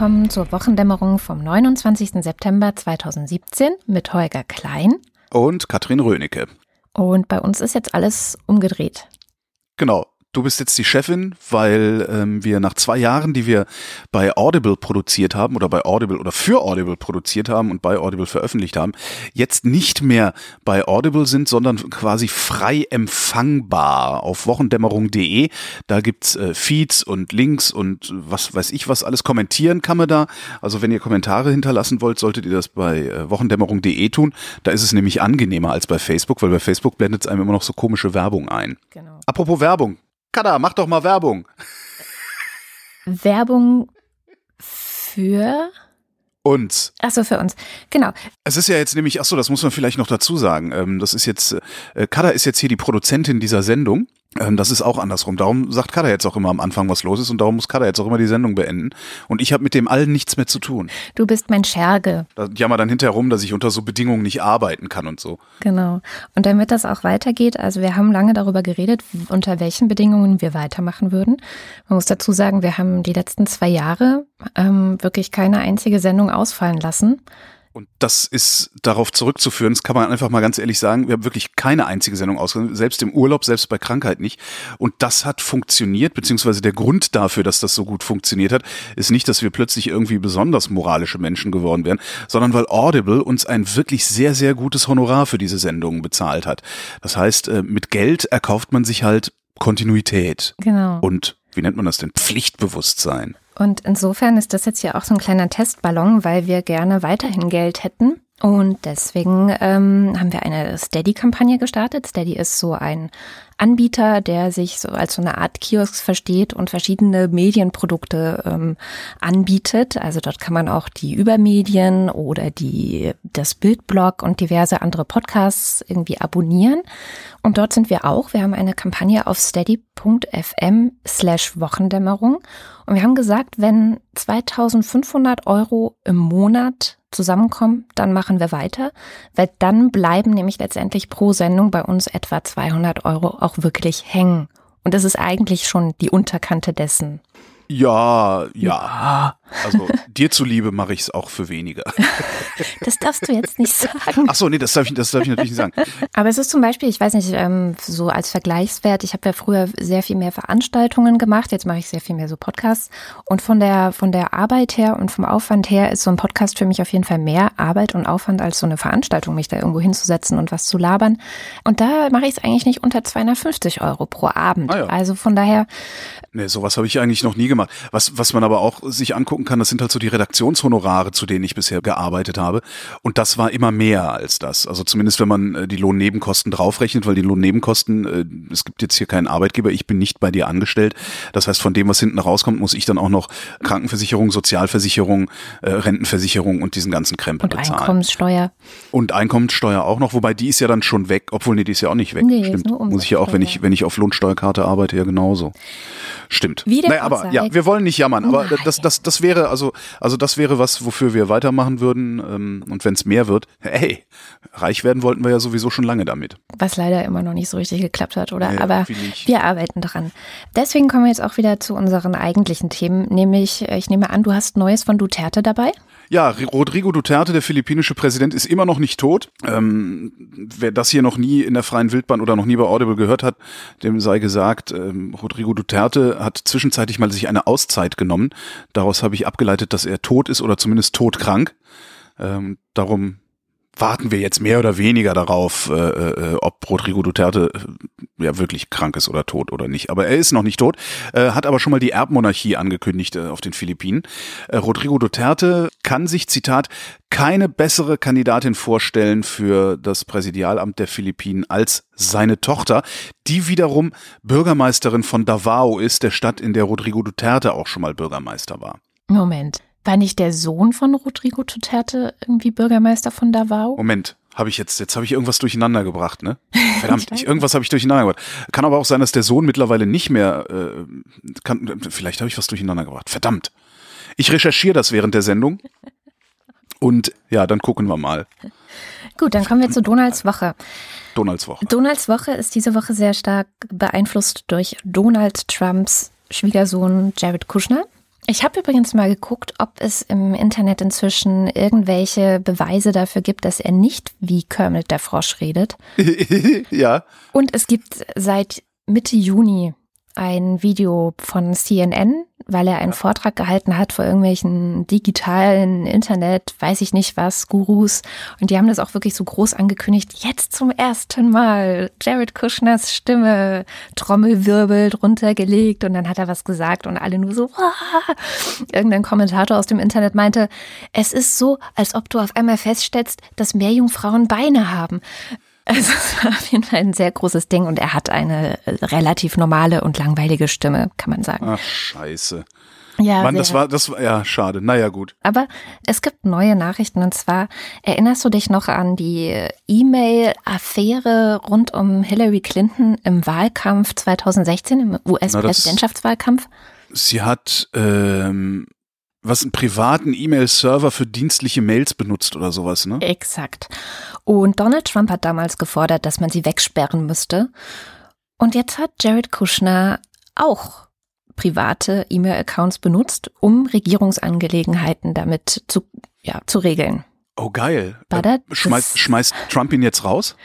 Willkommen zur Wochendämmerung vom 29. September 2017 mit Holger Klein und Katrin Rönecke. Und bei uns ist jetzt alles umgedreht. Genau du bist jetzt die Chefin, weil ähm, wir nach zwei Jahren, die wir bei Audible produziert haben oder bei Audible oder für Audible produziert haben und bei Audible veröffentlicht haben, jetzt nicht mehr bei Audible sind, sondern quasi frei empfangbar auf wochendämmerung.de. Da gibt's äh, Feeds und Links und was weiß ich was alles. Kommentieren kann man da. Also wenn ihr Kommentare hinterlassen wollt, solltet ihr das bei äh, wochendämmerung.de tun. Da ist es nämlich angenehmer als bei Facebook, weil bei Facebook blendet es einem immer noch so komische Werbung ein. Genau. Apropos Werbung. Kada, mach doch mal Werbung. Werbung für uns. Achso, für uns. Genau. Es ist ja jetzt nämlich, achso, das muss man vielleicht noch dazu sagen. Ähm, das ist jetzt, äh, Kada ist jetzt hier die Produzentin dieser Sendung. Ähm, das ist auch andersrum. Darum sagt Kada jetzt auch immer am Anfang, was los ist und darum muss Kada jetzt auch immer die Sendung beenden. Und ich habe mit dem allen nichts mehr zu tun. Du bist mein Scherge. Da jammer dann hinterher rum, dass ich unter so Bedingungen nicht arbeiten kann und so. Genau. Und damit das auch weitergeht, also wir haben lange darüber geredet, unter welchen Bedingungen wir weitermachen würden. Man muss dazu sagen, wir haben die letzten zwei Jahre ähm, wirklich keine einzige Sendung ausfallen lassen. Und das ist darauf zurückzuführen, das kann man einfach mal ganz ehrlich sagen, wir haben wirklich keine einzige Sendung ausgesendet, selbst im Urlaub, selbst bei Krankheit nicht. Und das hat funktioniert, beziehungsweise der Grund dafür, dass das so gut funktioniert hat, ist nicht, dass wir plötzlich irgendwie besonders moralische Menschen geworden wären, sondern weil Audible uns ein wirklich sehr, sehr gutes Honorar für diese Sendungen bezahlt hat. Das heißt, äh, mit Geld erkauft man sich halt Kontinuität. Genau. Und wie nennt man das denn? Pflichtbewusstsein. Und insofern ist das jetzt ja auch so ein kleiner Testballon, weil wir gerne weiterhin Geld hätten. Und deswegen ähm, haben wir eine Steady-Kampagne gestartet. Steady ist so ein Anbieter, der sich so als so eine Art Kiosk versteht und verschiedene Medienprodukte ähm, anbietet. Also dort kann man auch die Übermedien oder die, das Bildblog und diverse andere Podcasts irgendwie abonnieren. Und dort sind wir auch. Wir haben eine Kampagne auf steady.fm slash Wochendämmerung. Und wir haben gesagt, wenn 2500 Euro im Monat zusammenkommen, dann machen wir weiter, weil dann bleiben nämlich letztendlich pro Sendung bei uns etwa 200 Euro auch wirklich hängen. Und das ist eigentlich schon die Unterkante dessen. Ja, ja. Also dir zuliebe mache ich es auch für weniger. Das darfst du jetzt nicht sagen. Ach so, nee, das darf ich, das darf ich natürlich nicht sagen. Aber es ist zum Beispiel, ich weiß nicht, ähm, so als Vergleichswert, ich habe ja früher sehr viel mehr Veranstaltungen gemacht, jetzt mache ich sehr viel mehr so Podcasts. Und von der, von der Arbeit her und vom Aufwand her ist so ein Podcast für mich auf jeden Fall mehr Arbeit und Aufwand als so eine Veranstaltung, mich da irgendwo hinzusetzen und was zu labern. Und da mache ich es eigentlich nicht unter 250 Euro pro Abend. Ah ja. Also von daher. Nee, sowas habe ich eigentlich noch nie gemacht. Was, was man aber auch sich anguckt, angucken kann, das sind halt so die Redaktionshonorare, zu denen ich bisher gearbeitet habe. Und das war immer mehr als das. Also zumindest wenn man äh, die Lohnnebenkosten draufrechnet, weil die Lohnnebenkosten, äh, es gibt jetzt hier keinen Arbeitgeber, ich bin nicht bei dir angestellt. Das heißt, von dem, was hinten rauskommt, muss ich dann auch noch Krankenversicherung, Sozialversicherung, äh, Rentenversicherung und diesen ganzen Krempel und bezahlen. Einkommenssteuer. Und Einkommenssteuer auch noch, wobei die ist ja dann schon weg, obwohl nee, die ist ja auch nicht weg. Nee, Stimmt. Muss ich ja auch, wenn ich, wenn ich auf Lohnsteuerkarte arbeite, ja genauso. Stimmt. Wie naja, aber ja, wir wollen nicht jammern, aber das, das, das wäre, also, also das wäre was, wofür wir weitermachen würden. Ähm, und wenn es mehr wird, hey, reich werden wollten wir ja sowieso schon lange damit. Was leider immer noch nicht so richtig geklappt hat, oder? Ja, aber wir arbeiten dran. Deswegen kommen wir jetzt auch wieder zu unseren eigentlichen Themen, nämlich, äh, ich nehme an, du hast Neues von Duterte dabei? Ja, Rodrigo Duterte, der philippinische Präsident, ist immer noch nicht tot. Ähm, wer das hier noch nie in der freien Wildbahn oder noch nie bei Audible gehört hat, dem sei gesagt, ähm, Rodrigo Duterte hat zwischenzeitlich mal sich eine Auszeit genommen. Daraus habe ich abgeleitet, dass er tot ist oder zumindest todkrank. Ähm, darum warten wir jetzt mehr oder weniger darauf, äh, äh, ob Rodrigo Duterte äh, ja wirklich krank ist oder tot oder nicht. Aber er ist noch nicht tot, äh, hat aber schon mal die Erbmonarchie angekündigt äh, auf den Philippinen. Äh, Rodrigo Duterte kann sich, Zitat, keine bessere Kandidatin vorstellen für das Präsidialamt der Philippinen als seine Tochter, die wiederum Bürgermeisterin von Davao ist, der Stadt, in der Rodrigo Duterte auch schon mal Bürgermeister war. Moment. War nicht der Sohn von Rodrigo Duterte irgendwie Bürgermeister von Davao? Moment, habe ich jetzt, jetzt habe ich irgendwas durcheinander gebracht, ne? Verdammt, ich, irgendwas habe ich durcheinander gebracht. Kann aber auch sein, dass der Sohn mittlerweile nicht mehr, äh, kann, vielleicht habe ich was durcheinander gebracht. Verdammt. Ich recherchiere das während der Sendung. Und ja, dann gucken wir mal. Gut, dann kommen wir zu Donalds Woche. Donalds Woche. Donalds Woche ist diese Woche sehr stark beeinflusst durch Donald Trumps Schwiegersohn Jared Kushner. Ich habe übrigens mal geguckt, ob es im Internet inzwischen irgendwelche Beweise dafür gibt, dass er nicht wie Kermit der Frosch redet. ja. Und es gibt seit Mitte Juni ein Video von CNN, weil er einen Vortrag gehalten hat vor irgendwelchen digitalen Internet, weiß ich nicht was, Gurus. Und die haben das auch wirklich so groß angekündigt. Jetzt zum ersten Mal Jared Kushners Stimme, Trommelwirbel drunter gelegt und dann hat er was gesagt und alle nur so, Wah! irgendein Kommentator aus dem Internet meinte, es ist so, als ob du auf einmal feststellst, dass mehr Jungfrauen Beine haben. Also es war auf jeden Fall ein sehr großes Ding und er hat eine relativ normale und langweilige Stimme, kann man sagen. Ach, scheiße. Ja, Mann, das war, das war, ja, schade. Naja, gut. Aber es gibt neue Nachrichten und zwar erinnerst du dich noch an die E-Mail-Affäre rund um Hillary Clinton im Wahlkampf 2016, im US-Präsidentschaftswahlkampf? Sie hat, ähm, was, einen privaten E-Mail-Server für dienstliche Mails benutzt oder sowas, ne? Exakt. Und Donald Trump hat damals gefordert, dass man sie wegsperren müsste. Und jetzt hat Jared Kushner auch private E-Mail-Accounts benutzt, um Regierungsangelegenheiten damit zu, ja, zu regeln. Oh, geil. War Äh, schmeißt, schmeißt Trump ihn jetzt raus?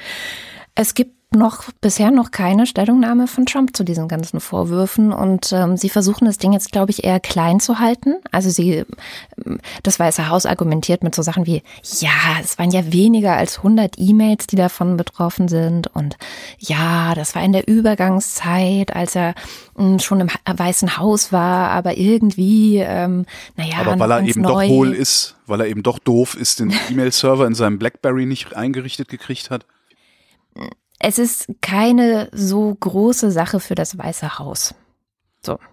Es gibt noch bisher noch keine Stellungnahme von Trump zu diesen ganzen Vorwürfen und ähm, sie versuchen das Ding jetzt, glaube ich, eher klein zu halten. Also sie, ähm, das Weiße Haus argumentiert mit so Sachen wie, ja, es waren ja weniger als 100 E-Mails, die davon betroffen sind und ja, das war in der Übergangszeit, als er mh, schon im Ha- Weißen Haus war, aber irgendwie, ähm, naja, Aber weil er eben neu. doch hohl ist, weil er eben doch doof ist, den E-Mail-Server in seinem Blackberry nicht eingerichtet gekriegt hat. Es ist keine so große Sache für das Weiße Haus.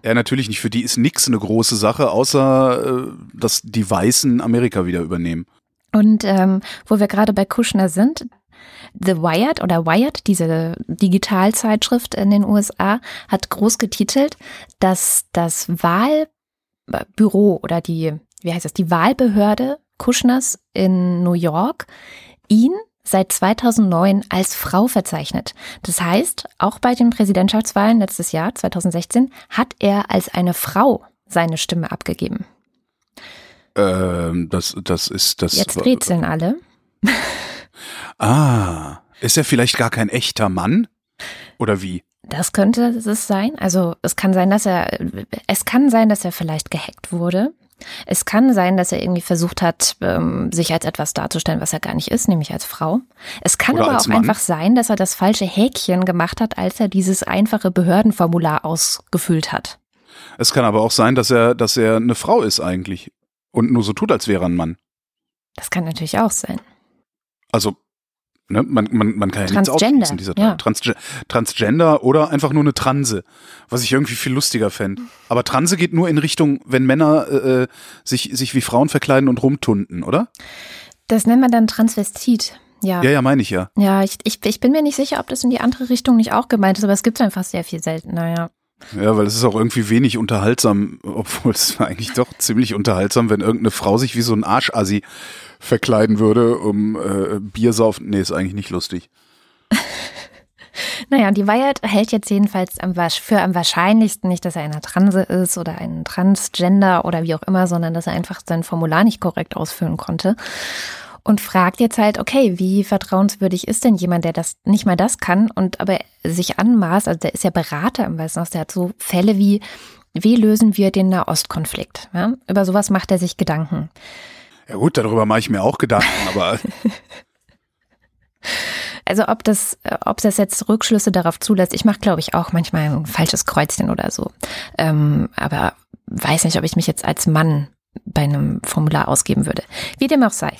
Ja, natürlich nicht. Für die ist nix eine große Sache, außer äh, dass die Weißen Amerika wieder übernehmen. Und ähm, wo wir gerade bei Kushner sind, The Wired oder Wired, diese Digitalzeitschrift in den USA, hat groß getitelt, dass das Wahlbüro oder die, wie heißt das, die Wahlbehörde Kushners in New York ihn seit 2009 als Frau verzeichnet. Das heißt, auch bei den Präsidentschaftswahlen letztes Jahr, 2016, hat er als eine Frau seine Stimme abgegeben. Ähm, das, das ist das. Jetzt rätseln alle. Ah, ist er vielleicht gar kein echter Mann? Oder wie? Das könnte es sein. Also es kann sein, dass er, es kann sein, dass er vielleicht gehackt wurde. Es kann sein, dass er irgendwie versucht hat, ähm, sich als etwas darzustellen, was er gar nicht ist, nämlich als Frau. Es kann Oder aber auch Mann. einfach sein, dass er das falsche Häkchen gemacht hat, als er dieses einfache Behördenformular ausgefüllt hat. Es kann aber auch sein, dass er, dass er eine Frau ist eigentlich und nur so tut, als wäre er ein Mann. Das kann natürlich auch sein. Also, ne, man, man, man kann ja nichts Transgender, ausschließen dieser ja. Transge Transgender oder einfach nur eine Transe, was ich irgendwie viel lustiger fände. Aber Transe geht nur in Richtung, wenn Männer äh, sich, sich wie Frauen verkleiden und rumtunden, oder? Das nennt man dann Transvestit. Ja. Ja, ja, meine ich ja. Ja, ich, ich, ich bin mir nicht sicher, ob das in die andere Richtung nicht auch gemeint ist, aber es gibt es einfach sehr viel seltener, ja. Ja, weil es ist auch irgendwie wenig unterhaltsam, obwohl es eigentlich doch ziemlich unterhaltsam, wenn irgendeine Frau sich wie so ein Arschassi verkleiden würde, um äh, Bier saufen. Nee, ist eigentlich nicht lustig. Naja, die Wired hält jetzt jedenfalls am, für am wahrscheinlichsten nicht, dass er eine Transe ist oder ein Transgender oder wie auch immer, sondern dass er einfach sein Formular nicht korrekt ausfüllen konnte. Und fragt jetzt halt, okay, wie vertrauenswürdig ist denn jemand, der das nicht mal das kann und aber sich anmaßt, also der ist ja Berater im Weißen Haus, der hat so Fälle wie, wie lösen wir den Nahostkonflikt? Ja? Über sowas macht er sich Gedanken. Ja gut, darüber mache ich mir auch Gedanken, aber Also ob das, ob das jetzt Rückschlüsse darauf zulässt, ich mache, glaube ich, auch manchmal ein falsches Kreuzchen oder so. Ähm, aber weiß nicht, ob ich mich jetzt als Mann bei einem Formular ausgeben würde. Wie dem auch sei.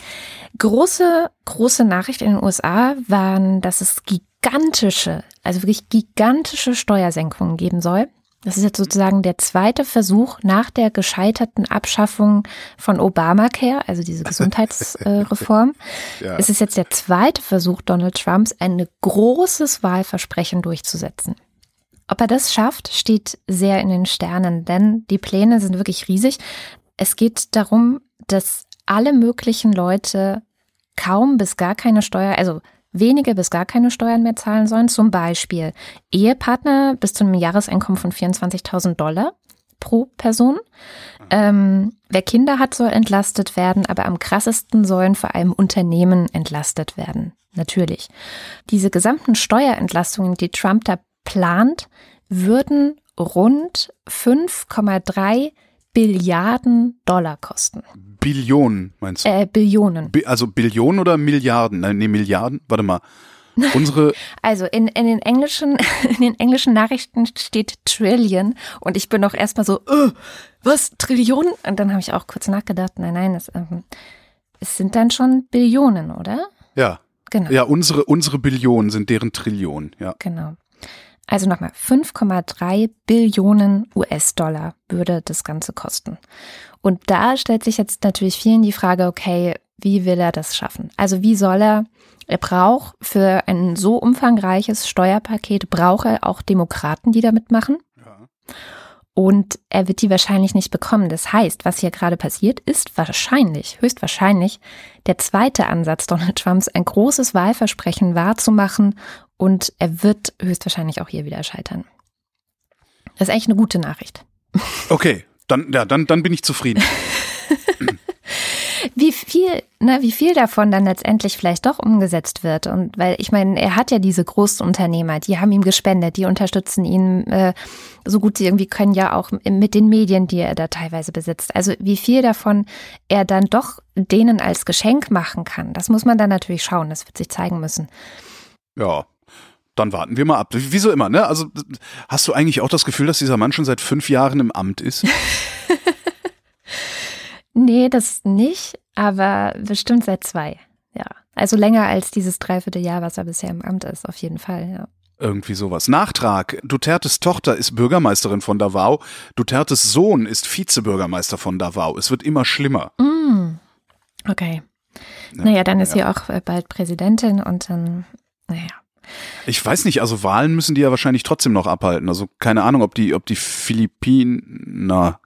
Große, große Nachricht in den USA waren, dass es gigantische, also wirklich gigantische Steuersenkungen geben soll. Das ist jetzt sozusagen der zweite Versuch nach der gescheiterten Abschaffung von Obamacare, also diese Gesundheitsreform. ja. Es ist jetzt der zweite Versuch Donald Trumps, ein großes Wahlversprechen durchzusetzen. Ob er das schafft, steht sehr in den Sternen, denn die Pläne sind wirklich riesig. Es geht darum, dass alle möglichen Leute kaum bis gar keine Steuer, also wenige bis gar keine Steuern mehr zahlen sollen. Zum Beispiel Ehepartner bis zu einem Jahreseinkommen von 24.000 Dollar. pro Person. Ähm, wer Kinder hat, soll entlastet werden, aber am krassesten sollen vor allem Unternehmen entlastet werden. Natürlich. Diese gesamten Steuerentlastungen, die Trump da plant, würden rund 5,3 Billiarden Dollar kosten. Billionen, meinst du? Äh, Billionen. Bi also Billionen oder Milliarden? Nein, nee, Milliarden. Warte mal. Unsere. Also in, in, den englischen, in den englischen Nachrichten steht Trillion und ich bin noch erstmal so, äh, was, Trillionen? Und dann habe ich auch kurz nachgedacht, nein, nein, es, ähm, es sind dann schon Billionen, oder? Ja. Genau. Ja, unsere, unsere Billionen sind deren Trillionen, ja. Genau. Also nochmal, 5,3 Billionen US-Dollar würde das Ganze kosten. Und da stellt sich jetzt natürlich vielen die Frage, okay, wie will er das schaffen? Also wie soll er, er braucht für ein so umfangreiches Steuerpaket, braucht er auch Demokraten, die da mitmachen. Ja. Und er wird die wahrscheinlich nicht bekommen. Das heißt, was hier gerade passiert, ist wahrscheinlich, höchstwahrscheinlich, der zweite Ansatz Donald Trumps, ein großes Wahlversprechen wahrzumachen und er wird höchstwahrscheinlich auch hier wieder scheitern. Das ist eigentlich eine gute Nachricht. Okay, dann, ja, dann, dann bin ich zufrieden. wie viel, ne, wie viel davon dann letztendlich vielleicht doch umgesetzt wird. Und weil ich meine, er hat ja diese Großunternehmer, die haben ihm gespendet, die unterstützen ihn äh, so gut sie irgendwie können, ja auch mit den Medien, die er da teilweise besitzt. Also wie viel davon er dann doch denen als Geschenk machen kann, das muss man dann natürlich schauen. Das wird sich zeigen müssen. Ja, dann warten wir mal ab. Wieso immer, ne? Also hast du eigentlich auch das Gefühl, dass dieser Mann schon seit fünf Jahren im Amt ist? nee, das nicht, aber bestimmt seit zwei. Ja. Also länger als dieses Dreivierteljahr, was er bisher im Amt ist, auf jeden Fall, ja. Irgendwie sowas. Nachtrag. Dutertes Tochter ist Bürgermeisterin von Davao. Dutertes Sohn ist Vizebürgermeister von Davao. Es wird immer schlimmer. Mm. Okay. Ja, naja, dann ist ja. sie auch äh, bald Präsidentin und dann, naja. Ich weiß nicht, also Wahlen müssen die ja wahrscheinlich trotzdem noch abhalten. Also keine Ahnung, ob die, ob die Philippiner,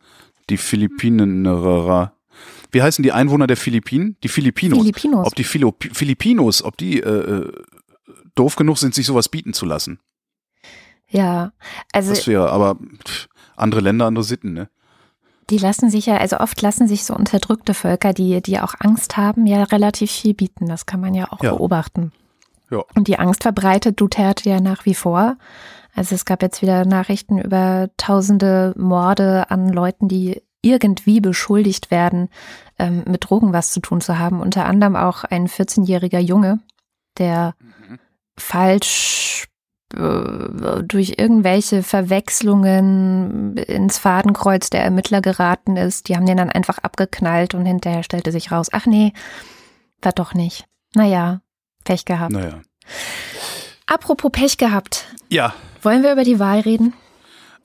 die Philippiner, wie heißen die Einwohner der Philippinen? Die Filipinos. Filipinos. Ob die Philo Filipinos, ob die äh, äh, doof genug sind, sich sowas bieten zu lassen. Ja, also. Das wäre, aber pff, andere Länder, andere Sitten, ne? Die lassen sich ja, also oft lassen sich so unterdrückte Völker, die, die auch Angst haben, ja relativ viel bieten. Das kann man ja auch ja. beobachten. Ja. Und die Angst verbreitet Duterte ja nach wie vor. Also es gab jetzt wieder Nachrichten über tausende Morde an Leuten, die irgendwie beschuldigt werden, ähm, mit Drogen was zu tun zu haben. Unter anderem auch ein 14-jähriger Junge, der mhm. falsch äh, durch irgendwelche Verwechslungen ins Fadenkreuz der Ermittler geraten ist. Die haben den dann einfach abgeknallt und hinterher stellte sich raus, ach nee, war doch nicht. Naja, Pech gehabt. Naja. Apropos Pech gehabt. Ja. Wollen wir über die Wahl reden?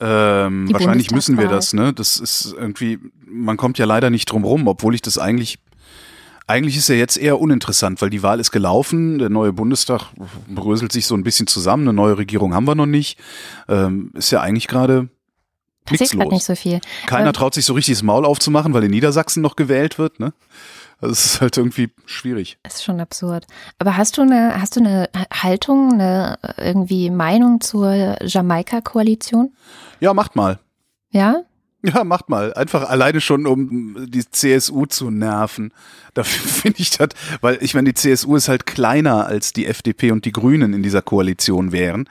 Ähm, wahrscheinlich müssen wir das, ne? Das ist irgendwie, man kommt ja leider nicht drum rum, obwohl ich das eigentlich, eigentlich ist ja jetzt eher uninteressant, weil die Wahl ist gelaufen, der neue Bundestag bröselt sich so ein bisschen zusammen, eine neue Regierung haben wir noch nicht. Ähm, ist ja eigentlich gerade nichts los. nicht so viel. Keiner ähm, traut sich so richtig das Maul aufzumachen, weil in Niedersachsen noch gewählt wird, ne? Also es ist halt irgendwie schwierig. Das ist schon absurd. Aber hast du eine, hast du eine Haltung, eine irgendwie Meinung zur Jamaika-Koalition? Ja, macht mal. Ja? Ja, macht mal. Einfach alleine schon, um die CSU zu nerven. Dafür finde ich das, weil ich meine, die CSU ist halt kleiner als die FDP und die Grünen in dieser Koalition wären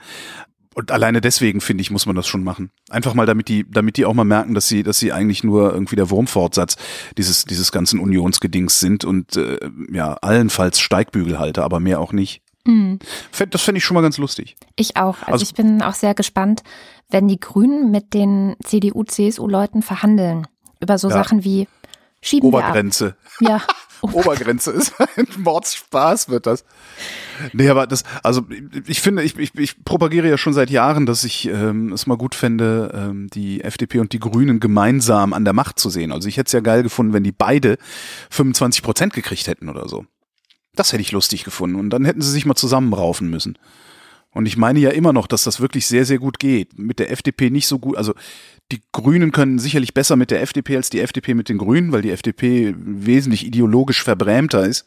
und alleine deswegen finde ich, muss man das schon machen. Einfach mal, damit die, damit die auch mal merken, dass sie, dass sie eigentlich nur irgendwie der Wurmfortsatz dieses, dieses ganzen Unionsgedings sind und äh, ja, allenfalls Steigbügelhalter, aber mehr auch nicht. Mhm. Das fände ich schon mal ganz lustig. Ich auch. Also, also ich bin auch sehr gespannt, wenn die Grünen mit den CDU-CSU-Leuten verhandeln über so ja. Sachen wie Schieben Obergrenze. Ja. Obergrenze ist ein Mordspaß, wird das. Nee, aber das, also ich finde, ich, ich, ich propagiere ja schon seit Jahren, dass ich ähm, es mal gut fände, ähm, die FDP und die Grünen gemeinsam an der Macht zu sehen. Also ich hätte es ja geil gefunden, wenn die beide 25 Prozent gekriegt hätten oder so. Das hätte ich lustig gefunden. Und dann hätten sie sich mal zusammenraufen müssen. Und ich meine ja immer noch, dass das wirklich sehr, sehr gut geht. Mit der FDP nicht so gut. Also die Grünen können sicherlich besser mit der FDP als die FDP mit den Grünen, weil die FDP wesentlich ideologisch verbrämter ist,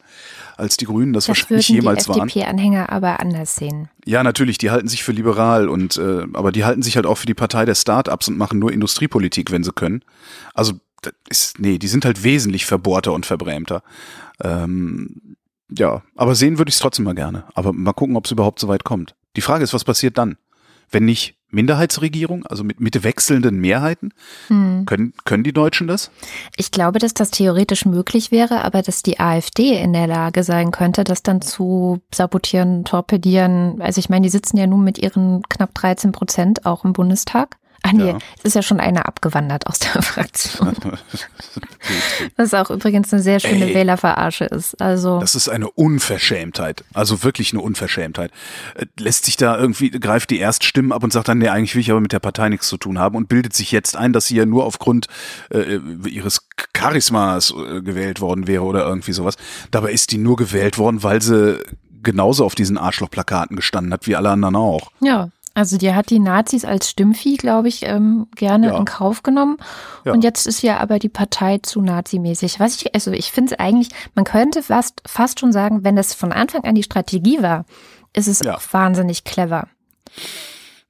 als die Grünen das, das wahrscheinlich jemals waren. Die FDP-Anhänger aber anders sehen. Ja, natürlich, die halten sich für liberal und äh, aber die halten sich halt auch für die Partei der Start-ups und machen nur Industriepolitik, wenn sie können. Also das ist, nee, die sind halt wesentlich verbohrter und verbrämter. Ähm, ja, aber sehen würde ich es trotzdem mal gerne. Aber mal gucken, ob es überhaupt so weit kommt. Die Frage ist, was passiert dann? Wenn nicht Minderheitsregierung, also mit, mit wechselnden Mehrheiten? Hm. Können, können die Deutschen das? Ich glaube, dass das theoretisch möglich wäre, aber dass die AfD in der Lage sein könnte, das dann zu sabotieren, torpedieren. Also ich meine, die sitzen ja nun mit ihren knapp 13 Prozent auch im Bundestag. Ach nee, ja. es ist ja schon einer abgewandert aus der Fraktion. Was auch übrigens eine sehr schöne Ey, Wählerverarsche ist. Also das ist eine Unverschämtheit. Also wirklich eine Unverschämtheit. Äh, lässt sich da irgendwie, greift die Erststimmen ab und sagt dann, nee, eigentlich will ich aber mit der Partei nichts zu tun haben und bildet sich jetzt ein, dass sie ja nur aufgrund äh, ihres Charismas äh, gewählt worden wäre oder irgendwie sowas. Dabei ist die nur gewählt worden, weil sie genauso auf diesen Arschlochplakaten gestanden hat wie alle anderen auch. Ja, also die hat die Nazis als Stimmvieh, glaube ich, ähm, gerne ja. in Kauf genommen. Ja. Und jetzt ist ja aber die Partei zu nazimäßig. Was ich, also ich finde es eigentlich, man könnte fast, fast schon sagen, wenn das von Anfang an die Strategie war, ist es ja. wahnsinnig clever.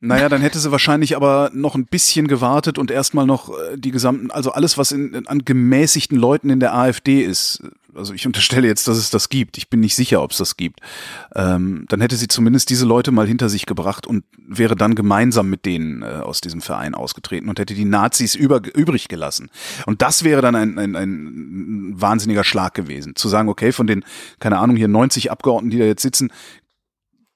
Naja, dann hätte sie wahrscheinlich aber noch ein bisschen gewartet und erstmal noch äh, die gesamten, also alles, was in, an gemäßigten Leuten in der AfD ist, also ich unterstelle jetzt, dass es das gibt. Ich bin nicht sicher, ob es das gibt. Ähm, dann hätte sie zumindest diese Leute mal hinter sich gebracht und wäre dann gemeinsam mit denen äh, aus diesem Verein ausgetreten und hätte die Nazis über, übrig gelassen. Und das wäre dann ein, ein, ein wahnsinniger Schlag gewesen. Zu sagen, okay, von den, keine Ahnung, hier 90 Abgeordneten, die da jetzt sitzen,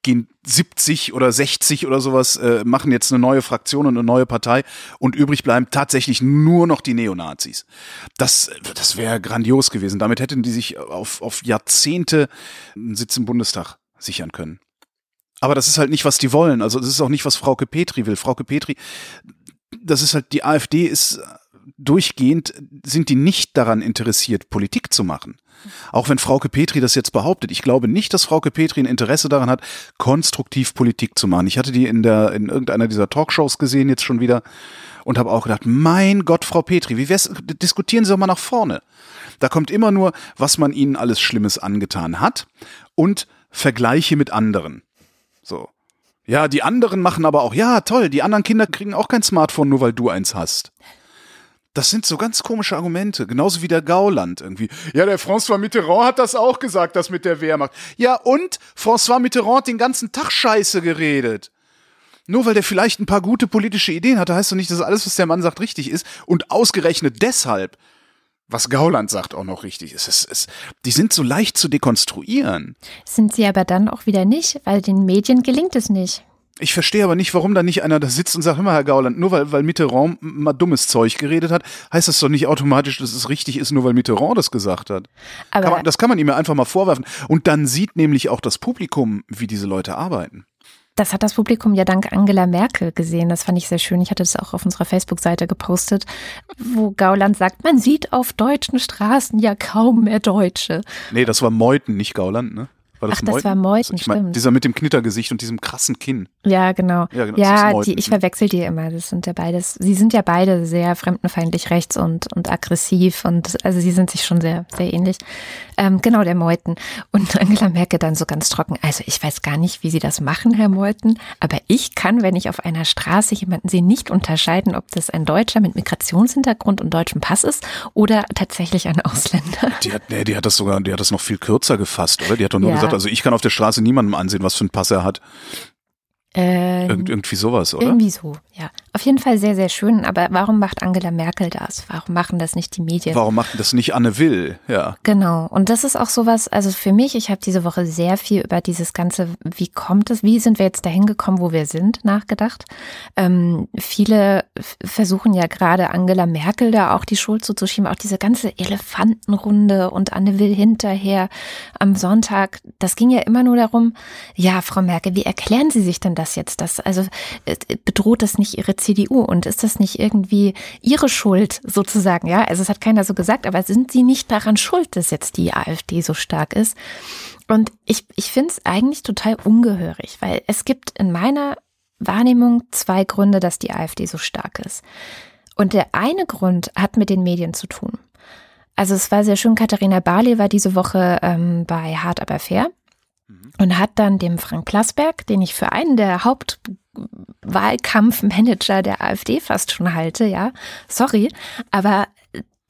gehen 70 oder 60 oder sowas, äh, machen jetzt eine neue Fraktion und eine neue Partei und übrig bleiben tatsächlich nur noch die Neonazis. Das, das wäre grandios gewesen. Damit hätten die sich auf, auf Jahrzehnte einen Sitz im Bundestag sichern können. Aber das ist halt nicht, was die wollen. Also das ist auch nicht, was Frauke Petri will. Frauke Petri, das ist halt, die AfD ist durchgehend, sind die nicht daran interessiert, Politik zu machen. Auch wenn Frauke Petri das jetzt behauptet. Ich glaube nicht, dass Frauke Petri ein Interesse daran hat, konstruktiv Politik zu machen. Ich hatte die in der, in irgendeiner dieser Talkshows gesehen jetzt schon wieder und habe auch gedacht, mein Gott, Frau Petri, wie wär's, diskutieren Sie doch mal nach vorne. Da kommt immer nur, was man ihnen alles Schlimmes angetan hat und Vergleiche mit anderen. So. Ja, die anderen machen aber auch, ja, toll, die anderen Kinder kriegen auch kein Smartphone, nur weil du eins hast. Das sind so ganz komische Argumente, genauso wie der Gauland irgendwie. Ja, der François Mitterrand hat das auch gesagt, das mit der Wehrmacht. Ja, und François Mitterrand hat den ganzen Tag Scheiße geredet. Nur weil der vielleicht ein paar gute politische Ideen hatte, heißt doch nicht, dass alles, was der Mann sagt, richtig ist. Und ausgerechnet deshalb, was Gauland sagt, auch noch richtig ist. Es, es, die sind so leicht zu dekonstruieren. Sind sie aber dann auch wieder nicht, weil den Medien gelingt es nicht. Ich verstehe aber nicht, warum da nicht einer da sitzt und sagt, hör mal, Herr Gauland, nur weil, weil Mitterrand mal dummes Zeug geredet hat, heißt das doch nicht automatisch, dass es richtig ist, nur weil Mitterrand das gesagt hat. Aber kann man, das kann man ihm ja einfach mal vorwerfen. Und dann sieht nämlich auch das Publikum, wie diese Leute arbeiten. Das hat das Publikum ja dank Angela Merkel gesehen. Das fand ich sehr schön. Ich hatte das auch auf unserer Facebook-Seite gepostet, wo Gauland sagt, man sieht auf deutschen Straßen ja kaum mehr Deutsche. Nee, das war Meuthen, nicht Gauland, ne? War das Ach, das war Meuthen, ich mein, Dieser mit dem Knittergesicht und diesem krassen Kinn. Ja, genau. Ja, genau, ja die, ich verwechsel die immer. Das sind ja beides, sie sind ja beide sehr fremdenfeindlich rechts und, und aggressiv und also sie sind sich schon sehr, sehr ähnlich. Ähm, genau, der Meuthen. Und Angela Merkel dann so ganz trocken. Also ich weiß gar nicht, wie Sie das machen, Herr Meuthen, aber ich kann, wenn ich auf einer Straße jemanden sehe, nicht unterscheiden, ob das ein Deutscher mit Migrationshintergrund und deutschem Pass ist oder tatsächlich ein Ausländer. Die hat, nee, die hat das sogar, die hat das noch viel kürzer gefasst, oder? Die hat doch nur ja. gesagt, also ich kann auf der Straße niemandem ansehen, was für einen Pass er hat. Äh, Irgend, irgendwie sowas, oder? Irgendwie so, ja. Auf jeden Fall sehr, sehr schön. Aber warum macht Angela Merkel das? Warum machen das nicht die Medien? Warum macht das nicht Anne Will? Ja. Genau. Und das ist auch sowas, also für mich, ich habe diese Woche sehr viel über dieses ganze, wie kommt es, wie sind wir jetzt dahin gekommen, wo wir sind, nachgedacht. Ähm, viele versuchen ja gerade Angela Merkel da auch die Schuld zuzuschieben, auch diese ganze Elefantenrunde und Anne Will hinterher am Sonntag. Das ging ja immer nur darum, ja, Frau Merkel, wie erklären Sie sich denn das jetzt? Das, also bedroht das nicht Ihre CDU und ist das nicht irgendwie ihre Schuld sozusagen? Ja, also es hat keiner so gesagt, aber sind sie nicht daran schuld, dass jetzt die AfD so stark ist? Und ich, ich finde es eigentlich total ungehörig, weil es gibt in meiner Wahrnehmung zwei Gründe, dass die AfD so stark ist. Und der eine Grund hat mit den Medien zu tun. Also es war sehr schön, Katharina Barley war diese Woche ähm, bei Hard Aber Fair mhm. und hat dann dem Frank Plasberg, den ich für einen der Hauptwahlkampfmanager der AfD fast schon halte, ja, sorry, aber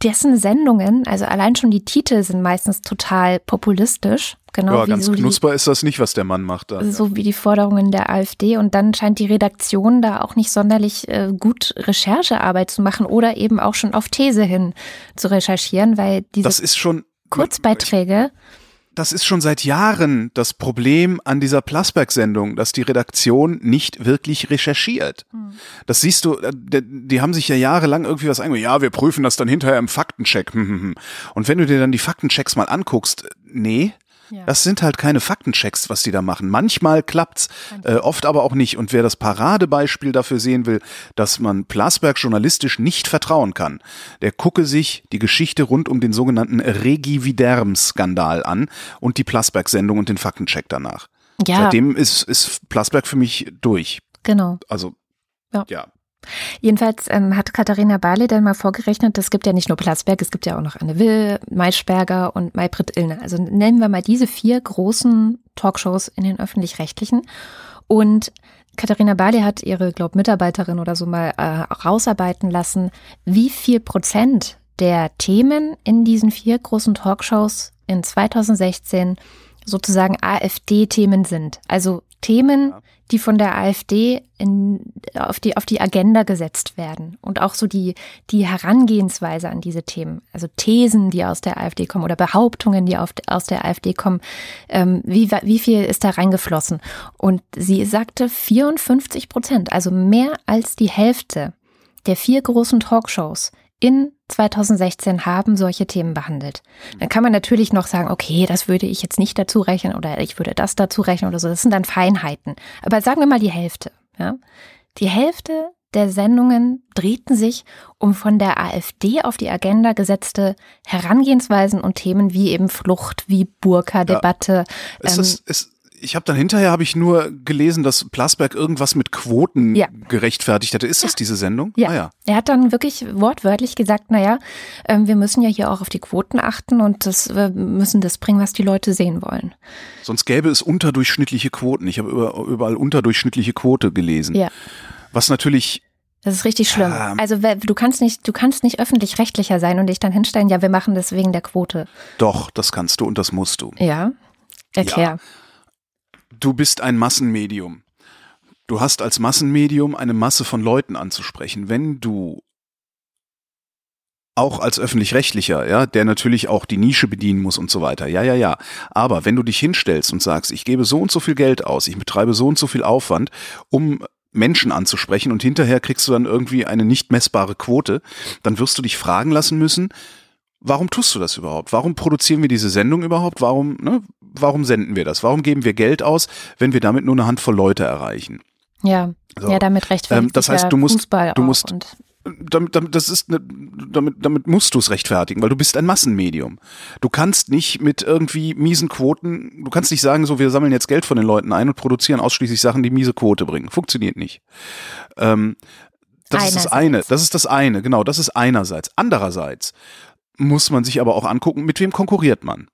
dessen Sendungen, also allein schon die Titel sind meistens total populistisch. Genau ja, ganz so knusper die, ist das nicht, was der Mann macht. Da, so ja. wie die Forderungen der AfD. Und dann scheint die Redaktion da auch nicht sonderlich äh, gut Recherchearbeit zu machen oder eben auch schon auf These hin zu recherchieren, weil diese das ist schon, Kurzbeiträge das ist schon seit Jahren das Problem an dieser Plasberg-Sendung, dass die Redaktion nicht wirklich recherchiert. Hm. Das siehst du, äh, die haben sich ja jahrelang irgendwie was eingebaut. Ja, wir prüfen das dann hinterher im Faktencheck. Und wenn du dir dann die Faktenchecks mal anguckst, nee, ja. Das sind halt keine Faktenchecks, was die da machen. Manchmal klappt's, äh, oft aber auch nicht. Und wer das Paradebeispiel dafür sehen will, dass man Plasberg journalistisch nicht vertrauen kann, der gucke sich die Geschichte rund um den sogenannten Regividerm-Skandal an und die Plasberg-Sendung und den Faktencheck danach. Ja. Seitdem ist, ist Plasberg für mich durch. Genau. Also, ja. ja. Jedenfalls ähm, hat Katharina Barley dann mal vorgerechnet, es gibt ja nicht nur Platzberg, es gibt ja auch noch Anne Will, Maischberger und Maybrit Illner. Also nennen wir mal diese vier großen Talkshows in den öffentlich-rechtlichen. Und Katharina Barley hat ihre, glaub, Mitarbeiterin oder so mal äh, rausarbeiten lassen, wie viel Prozent der Themen in diesen vier großen Talkshows in 2016 sozusagen AfD-Themen sind. Also Themen, die von der AfD in, auf, die, auf die Agenda gesetzt werden. Und auch so die, die Herangehensweise an diese Themen, also Thesen, die aus der AfD kommen oder Behauptungen, die auf, aus der AfD kommen, ähm, wie, wie viel ist da reingeflossen? Und sie sagte 54 Prozent, also mehr als die Hälfte der vier großen Talkshows in 2016 haben solche Themen behandelt. Dann kann man natürlich noch sagen, okay, das würde ich jetzt nicht dazu rechnen oder ich würde das dazu rechnen oder so. Das sind dann Feinheiten. Aber sagen wir mal die Hälfte. Ja? Die Hälfte der Sendungen drehten sich um von der AfD auf die Agenda gesetzte Herangehensweisen und Themen wie eben Flucht, wie Burka-Debatte. Ja. Ist, ähm, ist, ich habe dann hinterher habe ich nur gelesen, dass Plasberg irgendwas mit Quoten ja. gerechtfertigt hatte. Ist das diese Sendung? Ja. Ah, ja. Er hat dann wirklich wortwörtlich gesagt, naja, äh, wir müssen ja hier auch auf die Quoten achten und das, wir müssen das bringen, was die Leute sehen wollen. Sonst gäbe es unterdurchschnittliche Quoten. Ich habe überall unterdurchschnittliche Quote gelesen. Ja. Was natürlich das ist richtig schlimm. Ähm, also du kannst nicht, du kannst nicht öffentlich-rechtlicher sein und dich dann hinstellen, ja, wir machen das wegen der Quote. Doch, das kannst du und das musst du. Ja. Erklär. Ja du bist ein Massenmedium. Du hast als Massenmedium eine Masse von Leuten anzusprechen. Wenn du auch als öffentlich-rechtlicher, ja, der natürlich auch die Nische bedienen muss und so weiter. Ja, ja, ja. Aber wenn du dich hinstellst und sagst, ich gebe so und so viel Geld aus, ich betreibe so und so viel Aufwand, um Menschen anzusprechen und hinterher kriegst du dann irgendwie eine nicht messbare Quote, dann wirst du dich fragen lassen müssen, warum tust du das überhaupt? Warum produzieren wir diese Sendung überhaupt? Warum, ne, warum senden wir das? Warum geben wir Geld aus, wenn wir damit nur eine Handvoll Leute erreichen? Ja, so. ja, damit rechtfertigt ähm, Das heißt, du musst, Fußball du musst, damit, damit, das ist ne, damit, damit musst du es rechtfertigen, weil du bist ein Massenmedium. Du kannst nicht mit irgendwie miesen Quoten, du kannst nicht sagen, so wir sammeln jetzt Geld von den Leuten ein und produzieren ausschließlich Sachen, die miese Quote bringen. Funktioniert nicht. Ähm, das einerseits. ist das eine. Das ist das eine. Genau, das ist einerseits. Andererseits muss man sich aber auch angucken, mit wem konkurriert man.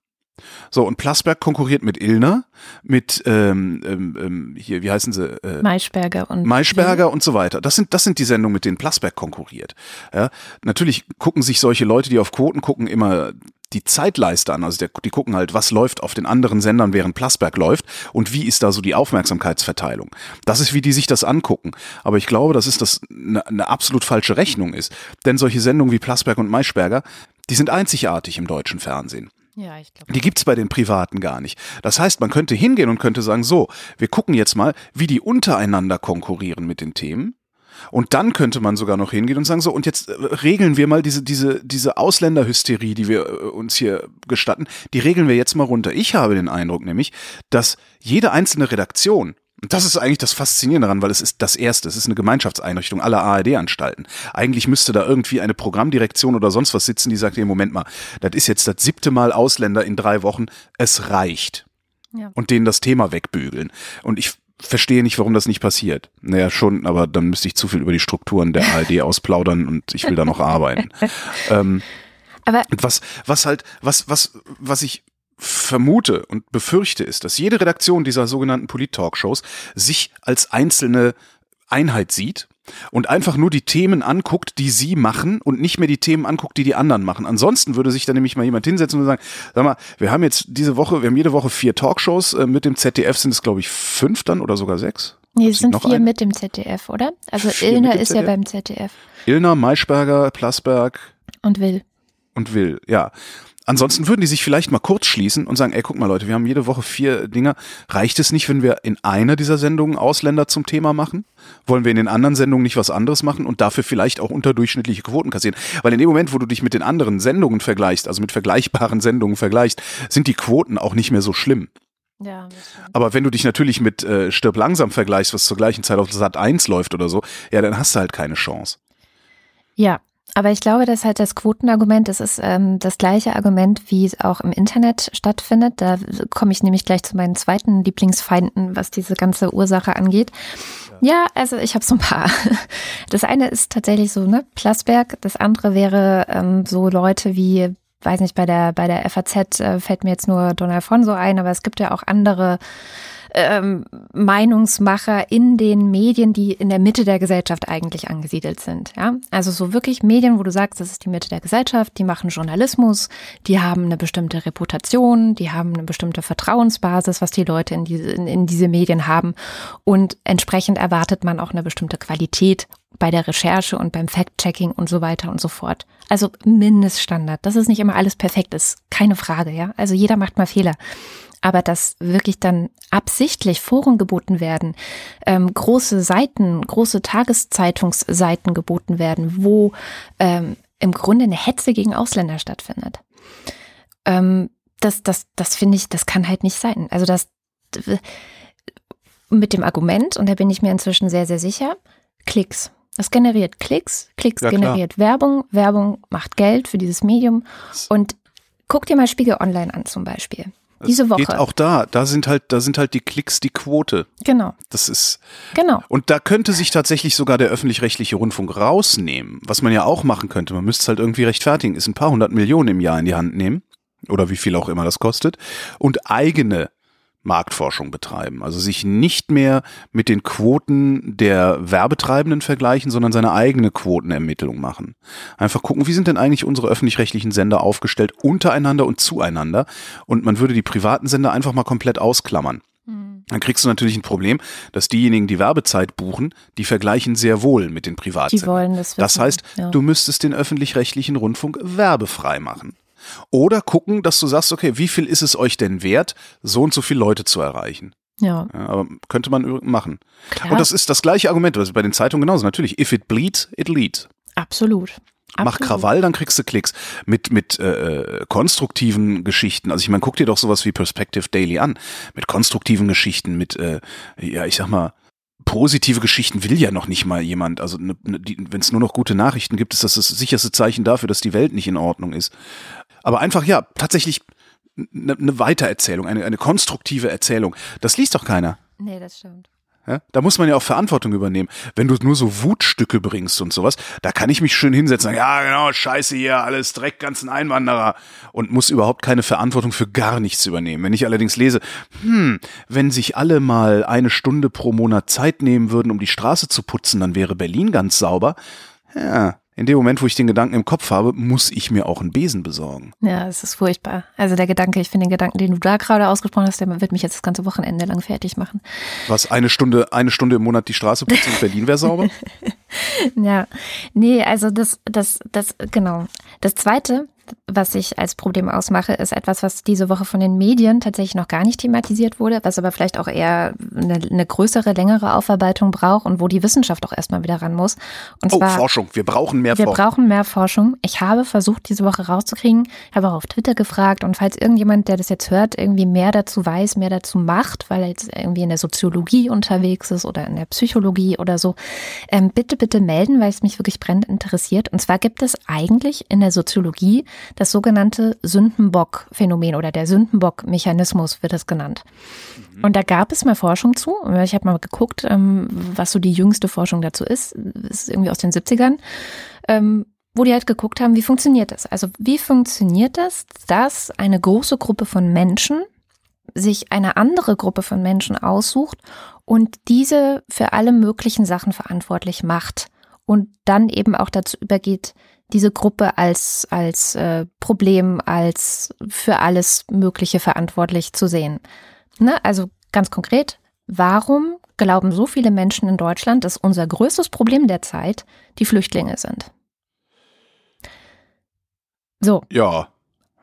So, und Plasberg konkurriert mit Illner, mit ähm, ähm, ähm, hier, wie heißen sie? Äh, Maischberger und Maischberger und so weiter. Das sind, das sind die Sendungen, mit denen Plasberg konkurriert. Ja, natürlich gucken sich solche Leute, die auf Quoten gucken, immer die Zeitleiste an. Also der, die gucken halt, was läuft auf den anderen Sendern, während Plasberg läuft und wie ist da so die Aufmerksamkeitsverteilung. Das ist, wie die sich das angucken. Aber ich glaube, dass es das eine, eine absolut falsche Rechnung ist. Denn solche Sendungen wie Plasberg und Maischberger, die sind einzigartig im deutschen Fernsehen. Ja, ich glaube. Die gibt's bei den Privaten gar nicht. Das heißt, man könnte hingehen und könnte sagen, so, wir gucken jetzt mal, wie die untereinander konkurrieren mit den Themen. Und dann könnte man sogar noch hingehen und sagen, so, und jetzt äh, regeln wir mal diese, diese, diese Ausländerhysterie, die wir äh, uns hier gestatten, die regeln wir jetzt mal runter. Ich habe den Eindruck nämlich, dass jede einzelne Redaktion Das ist eigentlich das Faszinierende daran, weil es ist das Erste, es ist eine Gemeinschaftseinrichtung aller ARD-Anstalten. Eigentlich müsste da irgendwie eine Programmdirektion oder sonst was sitzen, die sagt, hey, Moment mal, das ist jetzt das siebte Mal Ausländer in drei Wochen, es reicht. Ja. Und denen das Thema wegbügeln. Und ich verstehe nicht, warum das nicht passiert. Naja, schon, aber dann müsste ich zu viel über die Strukturen der ARD ausplaudern und ich will da noch arbeiten. ähm, aber was, was halt, was, was, was ich vermute und befürchte ist, dass jede Redaktion dieser sogenannten Polit-Talkshows sich als einzelne Einheit sieht und einfach nur die Themen anguckt, die sie machen und nicht mehr die Themen anguckt, die die anderen machen. Ansonsten würde sich dann nämlich mal jemand hinsetzen und sagen, sag mal, wir haben jetzt diese Woche, wir haben jede Woche vier Talkshows, äh, mit dem ZDF sind es glaube ich fünf dann oder sogar sechs. Nee, es sind vier eine? mit dem ZDF, oder? Also vier Ilner ist ZDF? ja beim ZDF. Ilner, Maischberger, Plasberg. Und Will. Und Will, ja. Ansonsten würden die sich vielleicht mal kurz schließen und sagen, ey, guck mal Leute, wir haben jede Woche vier Dinger. Reicht es nicht, wenn wir in einer dieser Sendungen Ausländer zum Thema machen? Wollen wir in den anderen Sendungen nicht was anderes machen und dafür vielleicht auch unterdurchschnittliche Quoten kassieren? Weil in dem Moment, wo du dich mit den anderen Sendungen vergleichst, also mit vergleichbaren Sendungen vergleichst, sind die Quoten auch nicht mehr so schlimm. Ja, Aber wenn du dich natürlich mit äh, Stirb langsam vergleichst, was zur gleichen Zeit auf Sat 1 läuft oder so, ja, dann hast du halt keine Chance. Ja, aber ich glaube, dass halt das Quotenargument, das ist ähm, das gleiche Argument, wie es auch im Internet stattfindet. Da komme ich nämlich gleich zu meinen zweiten Lieblingsfeinden, was diese ganze Ursache angeht. Ja, ja also ich habe so ein paar. Das eine ist tatsächlich so, ne, Plasberg. Das andere wäre ähm, so Leute wie, weiß nicht, bei der, bei der FAZ äh, fällt mir jetzt nur Don Alfonso ein, aber es gibt ja auch andere ähm, Meinungsmacher in den Medien, die in der Mitte der Gesellschaft eigentlich angesiedelt sind. Ja? Also so wirklich Medien, wo du sagst, das ist die Mitte der Gesellschaft, die machen Journalismus, die haben eine bestimmte Reputation, die haben eine bestimmte Vertrauensbasis, was die Leute in diese, in, in diese Medien haben. Und entsprechend erwartet man auch eine bestimmte Qualität bei der Recherche und beim Fact-Checking und so weiter und so fort. Also Mindeststandard. Das ist nicht immer alles perfekt ist, keine Frage, ja. Also jeder macht mal Fehler aber dass wirklich dann absichtlich Foren geboten werden, ähm, große Seiten, große Tageszeitungsseiten geboten werden, wo ähm, im Grunde eine Hetze gegen Ausländer stattfindet. Ähm, das, das, das finde ich, das kann halt nicht sein. Also das mit dem Argument, und da bin ich mir inzwischen sehr, sehr sicher, Klicks. Das generiert Klicks, Klicks ja, generiert Werbung, Werbung macht Geld für dieses Medium. Und guck dir mal Spiegel Online an zum Beispiel. Diese Woche. Geht auch da, da sind halt, da sind halt die Klicks die Quote. Genau. Das ist. Genau. Und da könnte sich tatsächlich sogar der öffentlich-rechtliche Rundfunk rausnehmen. Was man ja auch machen könnte. Man müsste es halt irgendwie rechtfertigen, ist ein paar hundert Millionen im Jahr in die Hand nehmen. Oder wie viel auch immer das kostet. Und eigene Marktforschung betreiben. Also sich nicht mehr mit den Quoten der Werbetreibenden vergleichen, sondern seine eigene Quotenermittlung machen. Einfach gucken, wie sind denn eigentlich unsere öffentlich-rechtlichen Sender aufgestellt untereinander und zueinander. Und man würde die privaten Sender einfach mal komplett ausklammern. Mhm. Dann kriegst du natürlich ein Problem, dass diejenigen, die Werbezeit buchen, die vergleichen sehr wohl mit den Privaten. Die wollen das wissen. Das heißt, ja. du müsstest den öffentlich-rechtlichen Rundfunk werbefrei machen. Oder gucken, dass du sagst, okay, wie viel ist es euch denn wert, so und so viele Leute zu erreichen? Ja. ja aber könnte man machen. Klar. Und das ist das gleiche Argument, das ist bei den Zeitungen genauso. Natürlich, if it bleeds, it leads. Absolut. Mach Krawall, dann kriegst du Klicks. Mit, mit äh, konstruktiven Geschichten. Also ich meine, guck dir doch sowas wie Perspective Daily an. Mit konstruktiven Geschichten, mit, äh, ja, ich sag mal, positive Geschichten will ja noch nicht mal jemand. Also ne, ne, wenn es nur noch gute Nachrichten gibt, ist das das sicherste Zeichen dafür, dass die Welt nicht in Ordnung ist. Aber einfach, ja, tatsächlich eine, eine Weitererzählung, eine, eine konstruktive Erzählung. Das liest doch keiner. Nee, das stimmt. Ja, da muss man ja auch Verantwortung übernehmen. Wenn du nur so Wutstücke bringst und sowas, da kann ich mich schön hinsetzen und sagen, ja genau, scheiße hier, alles Dreck, ganzen Einwanderer und muss überhaupt keine Verantwortung für gar nichts übernehmen. Wenn ich allerdings lese, hm, wenn sich alle mal eine Stunde pro Monat Zeit nehmen würden, um die Straße zu putzen, dann wäre Berlin ganz sauber. Ja, in dem Moment, wo ich den Gedanken im Kopf habe, muss ich mir auch einen Besen besorgen. Ja, es ist furchtbar. Also der Gedanke, ich finde den Gedanken, den du da gerade ausgesprochen hast, der wird mich jetzt das ganze Wochenende lang fertig machen. Was, eine Stunde, eine Stunde im Monat die Straße putzen und Berlin wäre sauber? ja, nee, also das, das, das, genau. Das zweite, was ich als Problem ausmache, ist etwas, was diese Woche von den Medien tatsächlich noch gar nicht thematisiert wurde, was aber vielleicht auch eher eine, eine größere, längere Aufarbeitung braucht und wo die Wissenschaft auch erstmal wieder ran muss. Und oh, zwar, Forschung. Wir brauchen mehr wir Forschung. Wir brauchen mehr Forschung. Ich habe versucht, diese Woche rauszukriegen. Ich habe auch auf Twitter gefragt und falls irgendjemand, der das jetzt hört, irgendwie mehr dazu weiß, mehr dazu macht, weil er jetzt irgendwie in der Soziologie unterwegs ist oder in der Psychologie oder so, ähm, bitte, bitte melden, weil es mich wirklich brennend interessiert. Und zwar gibt es eigentlich in der Soziologie das sogenannte Sündenbock-Phänomen oder der Sündenbock-Mechanismus wird es genannt. Mhm. Und da gab es mal Forschung zu. Ich habe mal geguckt, ähm, was so die jüngste Forschung dazu ist. Das ist irgendwie aus den 70ern. Ähm, wo die halt geguckt haben, wie funktioniert das? Also wie funktioniert das, dass eine große Gruppe von Menschen sich eine andere Gruppe von Menschen aussucht und diese für alle möglichen Sachen verantwortlich macht und dann eben auch dazu übergeht, diese Gruppe als, als äh, Problem, als für alles Mögliche verantwortlich zu sehen. Ne? Also ganz konkret, warum glauben so viele Menschen in Deutschland, dass unser größtes Problem derzeit die Flüchtlinge sind? So. Ja.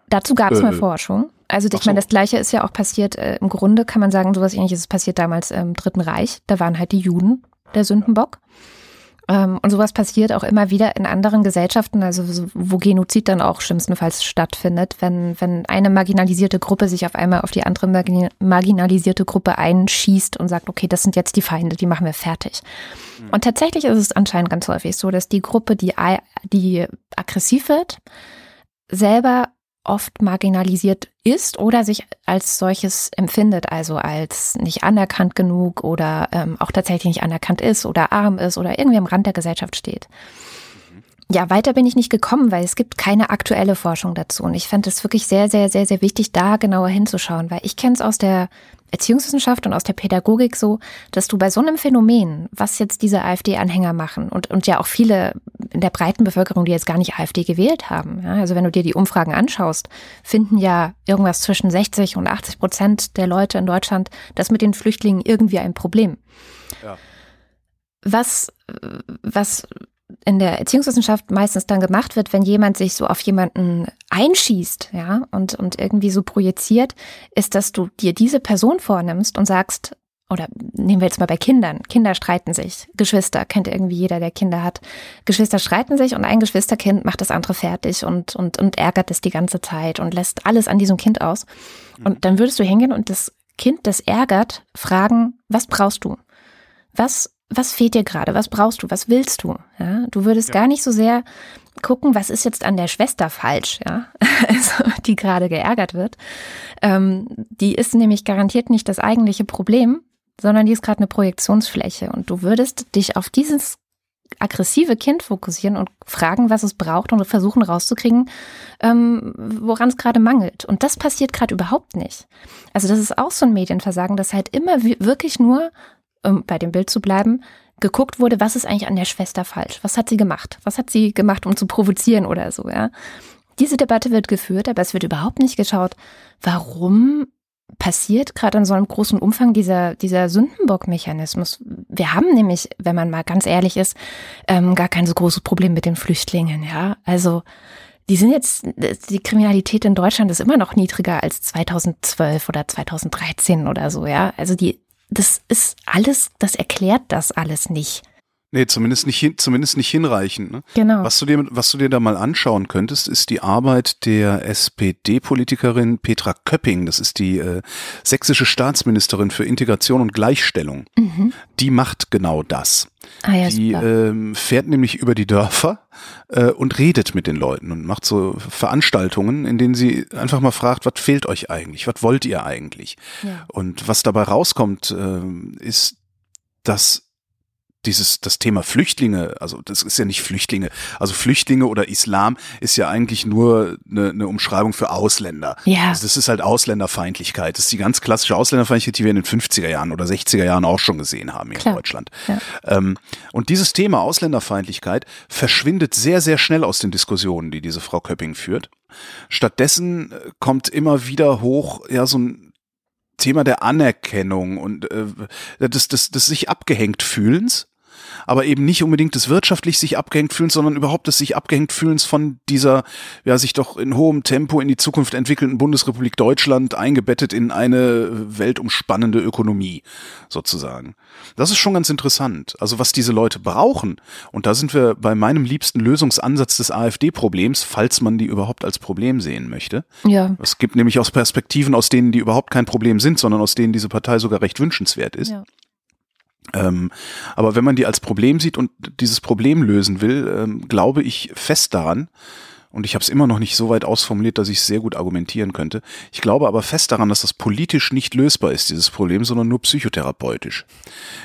Dazu gab es äh, mal Forschung. Also ich so. meine, das Gleiche ist ja auch passiert, äh, im Grunde kann man sagen, sowas ähnliches ist passiert damals im Dritten Reich. Da waren halt die Juden der Sündenbock. Ähm, und sowas passiert auch immer wieder in anderen Gesellschaften, also wo Genozid dann auch schlimmstenfalls stattfindet, wenn, wenn eine marginalisierte Gruppe sich auf einmal auf die andere marginalisierte Gruppe einschießt und sagt, okay, das sind jetzt die Feinde, die machen wir fertig. Mhm. Und tatsächlich ist es anscheinend ganz häufig so, dass die Gruppe, die, die aggressiv wird, selber oft marginalisiert ist oder sich als solches empfindet, also als nicht anerkannt genug oder ähm, auch tatsächlich nicht anerkannt ist oder arm ist oder irgendwie am Rand der Gesellschaft steht. Ja, weiter bin ich nicht gekommen, weil es gibt keine aktuelle Forschung dazu. Und ich fand es wirklich sehr, sehr, sehr, sehr wichtig, da genauer hinzuschauen, weil ich kenne es aus der Erziehungswissenschaft und aus der Pädagogik so, dass du bei so einem Phänomen, was jetzt diese AfD-Anhänger machen und, und ja auch viele in der breiten Bevölkerung, die jetzt gar nicht AfD gewählt haben, ja, also wenn du dir die Umfragen anschaust, finden ja irgendwas zwischen 60 und 80 Prozent der Leute in Deutschland das mit den Flüchtlingen irgendwie ein Problem. Ja. Was, was in der Erziehungswissenschaft meistens dann gemacht wird, wenn jemand sich so auf jemanden einschießt, ja, und, und irgendwie so projiziert, ist, dass du dir diese Person vornimmst und sagst, oder nehmen wir jetzt mal bei Kindern. Kinder streiten sich. Geschwister, kennt irgendwie jeder, der Kinder hat. Geschwister streiten sich und ein Geschwisterkind macht das andere fertig und, und, und ärgert es die ganze Zeit und lässt alles an diesem Kind aus. Und dann würdest du hingehen und das Kind, das ärgert, fragen, was brauchst du? Was was fehlt dir gerade? Was brauchst du? Was willst du? Ja, du würdest ja. gar nicht so sehr gucken, was ist jetzt an der Schwester falsch, ja, also, die gerade geärgert wird. Ähm, die ist nämlich garantiert nicht das eigentliche Problem, sondern die ist gerade eine Projektionsfläche und du würdest dich auf dieses aggressive Kind fokussieren und fragen, was es braucht und versuchen rauszukriegen, ähm, woran es gerade mangelt. Und das passiert gerade überhaupt nicht. Also das ist auch so ein Medienversagen, das halt immer wirklich nur um bei dem Bild zu bleiben, geguckt wurde, was ist eigentlich an der Schwester falsch? Was hat sie gemacht? Was hat sie gemacht, um zu provozieren oder so, ja? Diese Debatte wird geführt, aber es wird überhaupt nicht geschaut, warum passiert gerade in so einem großen Umfang dieser, dieser Sündenbock-Mechanismus. Wir haben nämlich, wenn man mal ganz ehrlich ist, ähm, gar kein so großes Problem mit den Flüchtlingen, ja. Also, die sind jetzt, die Kriminalität in Deutschland ist immer noch niedriger als 2012 oder 2013 oder so, ja. Also die das ist alles, das erklärt das alles nicht. Nee, zumindest nicht, hin, zumindest nicht hinreichend. Ne? Genau. Was du, dir, was du dir da mal anschauen könntest, ist die Arbeit der SPD-Politikerin Petra Köpping. Das ist die äh, sächsische Staatsministerin für Integration und Gleichstellung. Mhm. Die macht genau das. Ah, ja, die ähm, fährt nämlich über die Dörfer äh, und redet mit den Leuten und macht so Veranstaltungen, in denen sie einfach mal fragt, was fehlt euch eigentlich, was wollt ihr eigentlich? Ja. Und was dabei rauskommt, äh, ist, dass dieses das Thema Flüchtlinge, also das ist ja nicht Flüchtlinge, also Flüchtlinge oder Islam ist ja eigentlich nur eine, eine Umschreibung für Ausländer. Ja. Also das ist halt Ausländerfeindlichkeit. Das ist die ganz klassische Ausländerfeindlichkeit, die wir in den 50er Jahren oder 60er Jahren auch schon gesehen haben in Klar. Deutschland. Ja. Ähm, und dieses Thema Ausländerfeindlichkeit verschwindet sehr, sehr schnell aus den Diskussionen, die diese Frau Köpping führt. Stattdessen äh, kommt immer wieder hoch, ja, so ein Thema der Anerkennung und äh, des, des, des sich abgehängt fühlens aber eben nicht unbedingt des wirtschaftlich sich abgehängt fühlens, sondern überhaupt des sich abgehängt fühlens von dieser, ja, sich doch in hohem Tempo in die Zukunft entwickelnden Bundesrepublik Deutschland eingebettet in eine weltumspannende Ökonomie, sozusagen. Das ist schon ganz interessant. Also was diese Leute brauchen, und da sind wir bei meinem liebsten Lösungsansatz des AfD-Problems, falls man die überhaupt als Problem sehen möchte. Ja. Es gibt nämlich aus Perspektiven, aus denen die überhaupt kein Problem sind, sondern aus denen diese Partei sogar recht wünschenswert ist. Ja. Ähm, aber wenn man die als Problem sieht und dieses Problem lösen will, ähm, glaube ich fest daran, und ich habe es immer noch nicht so weit ausformuliert, dass ich es sehr gut argumentieren könnte. Ich glaube aber fest daran, dass das politisch nicht lösbar ist, dieses Problem, sondern nur psychotherapeutisch.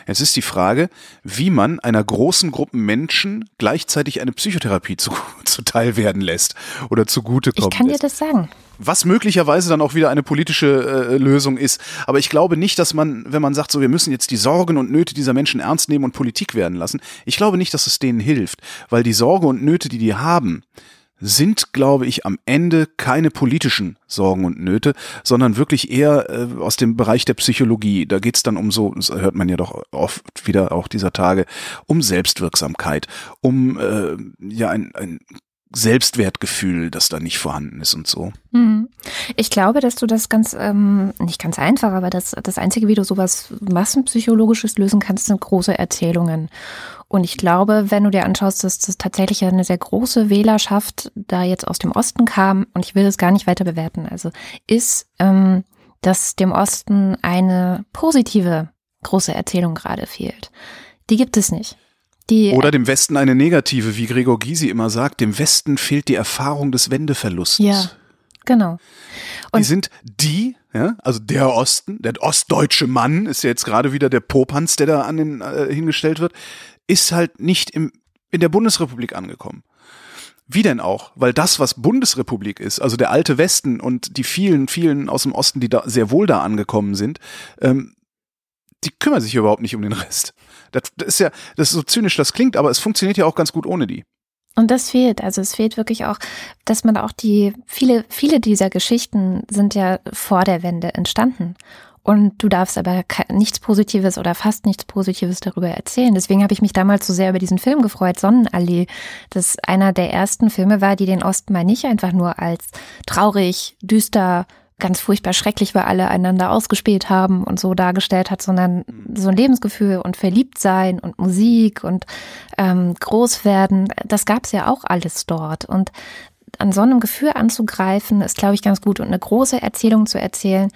Jetzt ist die Frage, wie man einer großen Gruppe Menschen gleichzeitig eine Psychotherapie zu, zuteil werden lässt oder zugutekommen Ich kann dir lässt. das sagen. Was möglicherweise dann auch wieder eine politische äh, Lösung ist. Aber ich glaube nicht, dass man, wenn man sagt, so wir müssen jetzt die Sorgen und Nöte dieser Menschen ernst nehmen und Politik werden lassen, ich glaube nicht, dass es denen hilft, weil die Sorge und Nöte, die die haben, sind, glaube ich, am Ende keine politischen Sorgen und Nöte, sondern wirklich eher äh, aus dem Bereich der Psychologie. Da geht's dann um so, das hört man ja doch oft wieder auch dieser Tage, um Selbstwirksamkeit, um äh, ja ein, ein Selbstwertgefühl, das da nicht vorhanden ist und so. Mhm. Ich glaube, dass du das ganz, ähm, nicht ganz einfach, aber das, das Einzige, wie du sowas Massenpsychologisches lösen kannst, sind große Erzählungen. Und ich glaube, wenn du dir anschaust, dass das tatsächlich eine sehr große Wählerschaft da jetzt aus dem Osten kam, und ich will das gar nicht weiter bewerten, also ist, ähm, dass dem Osten eine positive große Erzählung gerade fehlt. Die gibt es nicht. Die, Oder dem Westen eine negative, wie Gregor Gysi immer sagt, dem Westen fehlt die Erfahrung des Wendeverlustes. ja, genau. Die Und- sind die, ja, also der Osten, der ostdeutsche Mann ist ja jetzt gerade wieder der Popanz, der da an den äh, hingestellt wird, ist halt nicht im, in der Bundesrepublik angekommen. Wie denn auch? Weil das, was Bundesrepublik ist, also der alte Westen und die vielen, vielen aus dem Osten, die da sehr wohl da angekommen sind, ähm, die kümmern sich überhaupt nicht um den Rest. Das, das ist ja, das ist so zynisch, das klingt, aber es funktioniert ja auch ganz gut ohne die. Und das fehlt. Also es fehlt wirklich auch, dass man auch die, viele, viele dieser Geschichten sind ja vor der Wende entstanden. Und du darfst aber nichts Positives oder fast nichts Positives darüber erzählen. Deswegen habe ich mich damals so sehr über diesen Film gefreut, Sonnenallee, das einer der ersten Filme war, die den Osten mal nicht einfach nur als traurig, düster, ganz furchtbar schrecklich, weil alle einander ausgespielt haben und so dargestellt hat, sondern so ein Lebensgefühl und Verliebtsein und Musik und ähm, Großwerden, das gab's ja auch alles dort. Und an so einem Gefühl anzugreifen, ist, glaube ich, ganz gut. Und eine große Erzählung zu erzählen,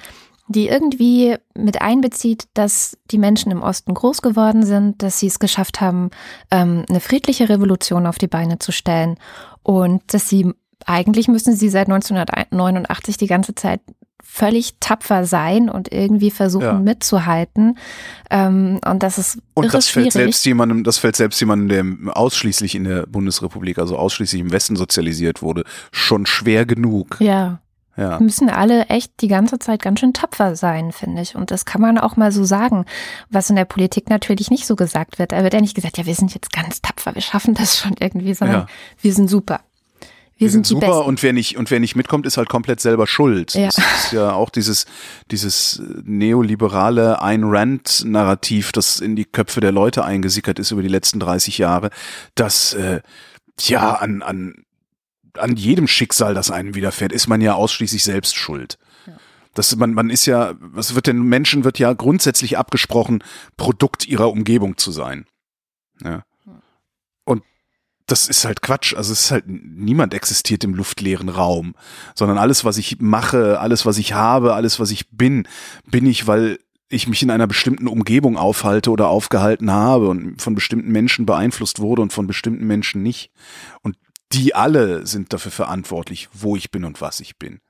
die irgendwie mit einbezieht, dass die Menschen im Osten groß geworden sind, dass sie es geschafft haben, ähm, eine friedliche Revolution auf die Beine zu stellen und dass sie eigentlich müssen sie seit 1989 die ganze Zeit völlig tapfer sein und irgendwie versuchen Ja. mitzuhalten. Ähm, und das ist Und das fällt schwierig. selbst jemandem, das fällt selbst jemandem, der ausschließlich in der Bundesrepublik, also ausschließlich im Westen sozialisiert wurde, schon schwer genug. ja. Ja. müssen alle echt die ganze Zeit ganz schön tapfer sein, finde ich. Und das kann man auch mal so sagen, was in der Politik natürlich nicht so gesagt wird. Da wird ja nicht gesagt, ja, wir sind jetzt ganz tapfer, wir schaffen das schon irgendwie, sondern Ja. wir sind super. Wir, Wir sind die super und wer nicht und wer nicht mitkommt, ist halt komplett selber schuld. Ja. Das ist ja auch dieses dieses neoliberale Ayn Rand Narrativ, das in die Köpfe der Leute eingesickert ist über die letzten 30 Jahre, dass äh, ja an an an jedem Schicksal, das einem widerfährt, ist man ja ausschließlich selbst schuld. Das, man, man ist ja, was wird den Menschen wird ja grundsätzlich abgesprochen, Produkt ihrer Umgebung zu sein. Ja. Das ist halt Quatsch. Also es ist halt, niemand existiert im luftleeren Raum, sondern alles, was ich mache, alles, was ich habe, alles, was ich bin, bin ich, weil ich mich in einer bestimmten Umgebung aufhalte oder aufgehalten habe und von bestimmten Menschen beeinflusst wurde und von bestimmten Menschen nicht. Und die alle sind dafür verantwortlich, wo ich bin und was ich bin.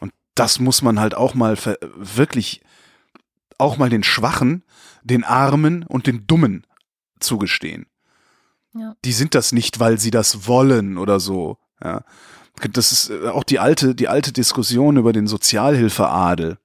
Und das muss man halt auch mal wirklich, auch mal den Schwachen, den Armen und den Dummen zugestehen. Ja. Die sind das nicht, weil sie das wollen oder so. Ja. Das ist äh, auch die alte, die alte Diskussion über den Sozialhilfeadel.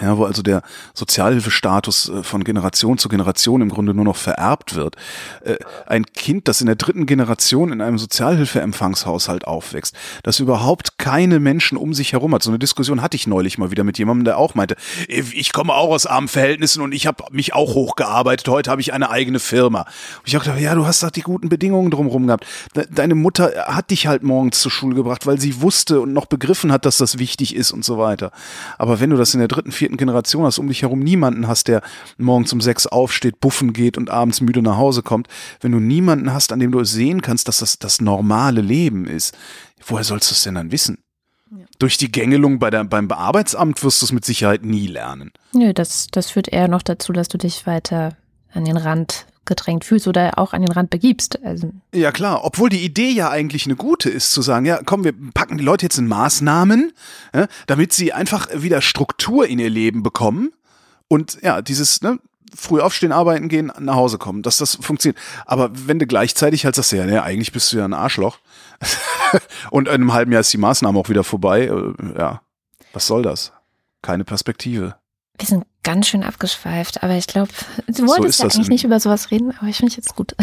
Ja, wo also der Sozialhilfestatus äh, von Generation zu Generation im Grunde nur noch vererbt wird. Äh, ein Kind, das in der dritten Generation in einem Sozialhilfeempfangshaushalt aufwächst, das überhaupt keine Menschen um sich herum hat. So eine Diskussion hatte ich neulich mal wieder mit jemandem, der auch meinte, ich komme auch aus armen Verhältnissen und ich habe mich auch hochgearbeitet. Heute habe ich eine eigene Firma. Und ich dachte, ja, du hast doch die guten Bedingungen drumherum gehabt. Deine Mutter hat dich halt morgens zur Schule gebracht, weil sie wusste und noch begriffen hat, dass das wichtig ist und so weiter. Aber wenn du das in der dritten, vierten Generation hast, um dich herum niemanden hast, der morgens um sechs aufsteht, buffen geht und abends müde nach Hause kommt, wenn du niemanden hast, an dem du es sehen kannst, dass das das normale Leben ist, woher sollst du es denn dann wissen? Ja. Durch die Gängelung bei der, beim Arbeitsamt wirst du es mit Sicherheit nie lernen. Nö, das, das führt eher noch dazu, dass du dich weiter an den Rand gedrängt fühlst oder auch an den Rand begibst. Also ja klar, obwohl die Idee ja eigentlich eine gute ist, zu sagen, ja komm, wir packen die Leute jetzt in Maßnahmen, ja, damit sie einfach wieder Struktur in ihr Leben bekommen und ja, dieses ne, früh aufstehen, arbeiten gehen, nach Hause kommen, dass das funktioniert. Aber wenn du gleichzeitig halt sagst, ja, ne, eigentlich bist du ja ein Arschloch und in einem halben Jahr ist die Maßnahme auch wieder vorbei, äh, ja, was soll das? Keine Perspektive. Wir sind ganz schön abgeschweift, aber ich glaube, du wolltest so ja eigentlich nicht über sowas reden, aber ich finde jetzt gut.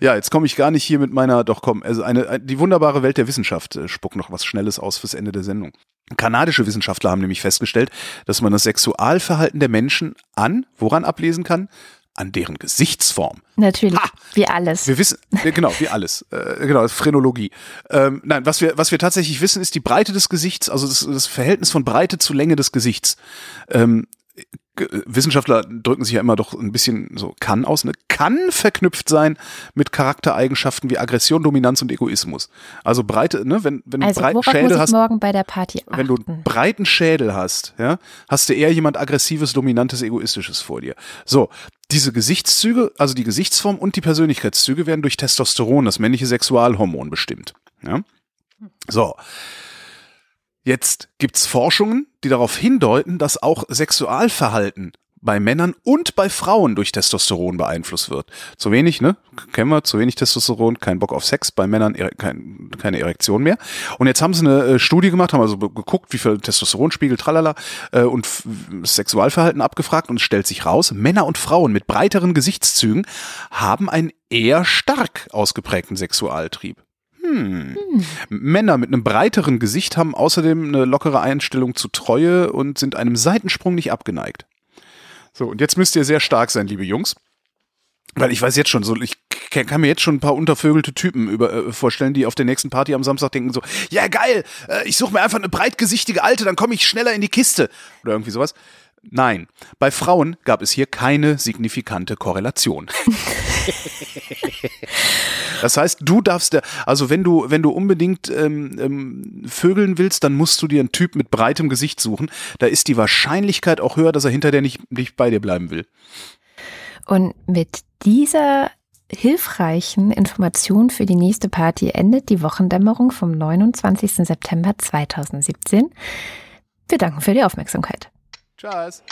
ja, jetzt komme ich gar nicht hier mit meiner, doch komm, also eine, die wunderbare Welt der Wissenschaft äh, spuckt noch was Schnelles aus fürs Ende der Sendung. Kanadische Wissenschaftler haben nämlich festgestellt, dass man das Sexualverhalten der Menschen an, woran ablesen kann? An deren Gesichtsform. Natürlich, ha! wie alles. Wir wissen, genau, wie alles. Äh, genau, Phrenologie. Ähm, nein, was wir, was wir tatsächlich wissen, ist die Breite des Gesichts, also das, das Verhältnis von Breite zu Länge des Gesichts. Ähm, Wissenschaftler drücken sich ja immer doch ein bisschen so kann aus, ne? Kann verknüpft sein mit Charaktereigenschaften wie Aggression, Dominanz und Egoismus. Also breite, ne, wenn, wenn du also, breiten Schädel hast. morgen bei der Party achten? Wenn du einen breiten Schädel hast, ja, hast du eher jemand aggressives, dominantes, egoistisches vor dir. So. Diese Gesichtszüge, also die Gesichtsform und die Persönlichkeitszüge werden durch Testosteron, das männliche Sexualhormon, bestimmt. Ja? So. Jetzt gibt's Forschungen, die darauf hindeuten, dass auch Sexualverhalten bei Männern und bei Frauen durch Testosteron beeinflusst wird. Zu wenig, ne? Kennen wir, zu wenig Testosteron, kein Bock auf Sex, bei Männern kein, keine Erektion mehr. Und jetzt haben sie eine äh, Studie gemacht, haben also geguckt, wie viel Testosteronspiegel, tralala, äh, und Sexualverhalten abgefragt und es stellt sich raus, Männer und Frauen mit breiteren Gesichtszügen haben einen eher stark ausgeprägten Sexualtrieb. Hm. Hm. Männer mit einem breiteren Gesicht haben außerdem eine lockere Einstellung zu Treue und sind einem Seitensprung nicht abgeneigt. So, und jetzt müsst ihr sehr stark sein, liebe Jungs. Weil ich weiß jetzt schon, so, ich kann mir jetzt schon ein paar untervögelte Typen über, äh, vorstellen, die auf der nächsten Party am Samstag denken so, ja geil, äh, ich suche mir einfach eine breitgesichtige Alte, dann komme ich schneller in die Kiste. Oder irgendwie sowas. Nein, bei Frauen gab es hier keine signifikante Korrelation. das heißt, du darfst, also wenn du, wenn du unbedingt ähm, ähm, vögeln willst, dann musst du dir einen Typ mit breitem Gesicht suchen. Da ist die Wahrscheinlichkeit auch höher, dass er hinter dir nicht, nicht bei dir bleiben will. Und mit dieser hilfreichen Information für die nächste Party endet die Wochendämmerung vom 29. September 2017. Wir danken für die Aufmerksamkeit. Tschüss.